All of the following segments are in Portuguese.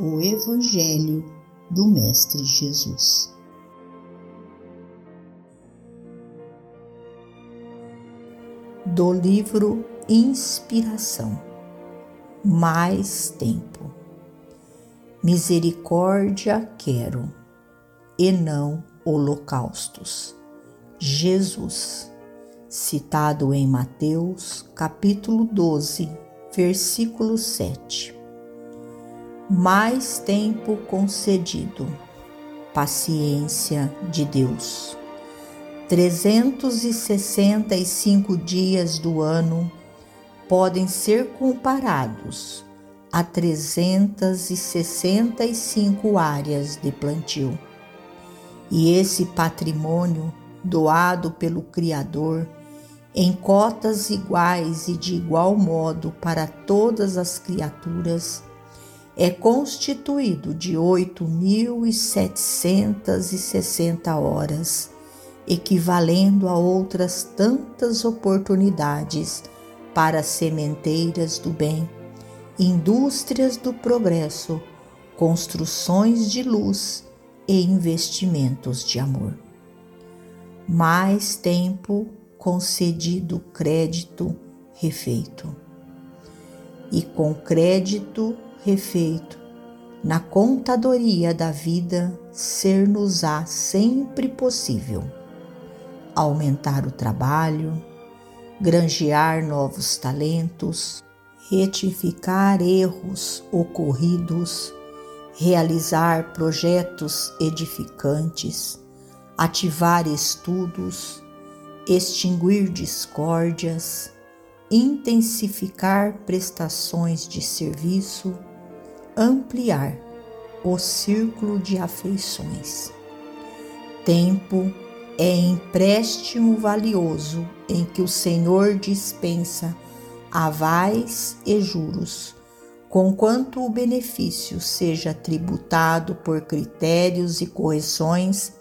o Evangelho do Mestre Jesus. Do livro Inspiração Mais Tempo Misericórdia quero e não holocaustos. Jesus, citado em Mateus capítulo 12, versículo 7. Mais tempo concedido, paciência de Deus. 365 dias do ano podem ser comparados a 365 áreas de plantio. E esse patrimônio doado pelo Criador em cotas iguais e de igual modo para todas as criaturas, é constituído de 8.760 horas, equivalendo a outras tantas oportunidades para sementeiras do bem, indústrias do progresso, construções de luz e investimentos de amor. Mais tempo concedido crédito refeito. E com crédito refeito, na contadoria da vida, ser-nos-á sempre possível. Aumentar o trabalho, granjear novos talentos, retificar erros ocorridos, realizar projetos edificantes, ativar estudos, extinguir discórdias, intensificar prestações de serviço, ampliar o círculo de afeições. Tempo é empréstimo valioso em que o Senhor dispensa avais e juros, conquanto o benefício seja tributado por critérios e correções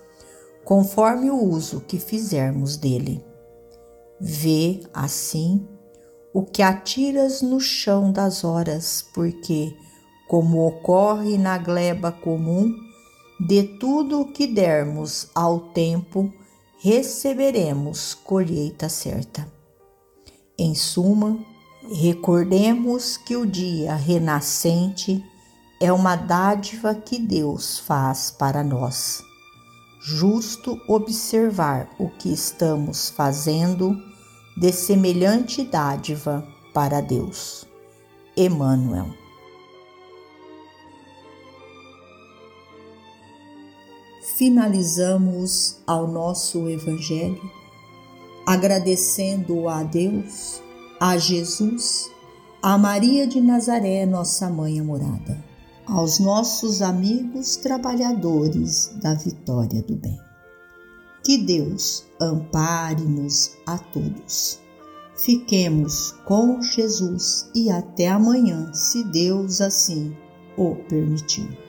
conforme o uso que fizermos dele. Vê, assim, o que atiras no chão das horas, porque, como ocorre na gleba comum, de tudo o que dermos ao tempo, receberemos colheita certa. Em suma, recordemos que o dia renascente é uma dádiva que Deus faz para nós justo observar o que estamos fazendo de semelhante dádiva para Deus. Emmanuel. Finalizamos ao nosso Evangelho agradecendo a Deus, a Jesus, a Maria de Nazaré, nossa mãe amorada aos nossos amigos trabalhadores da vitória do bem. Que Deus ampare-nos a todos. Fiquemos com Jesus e até amanhã, se Deus assim o permitir.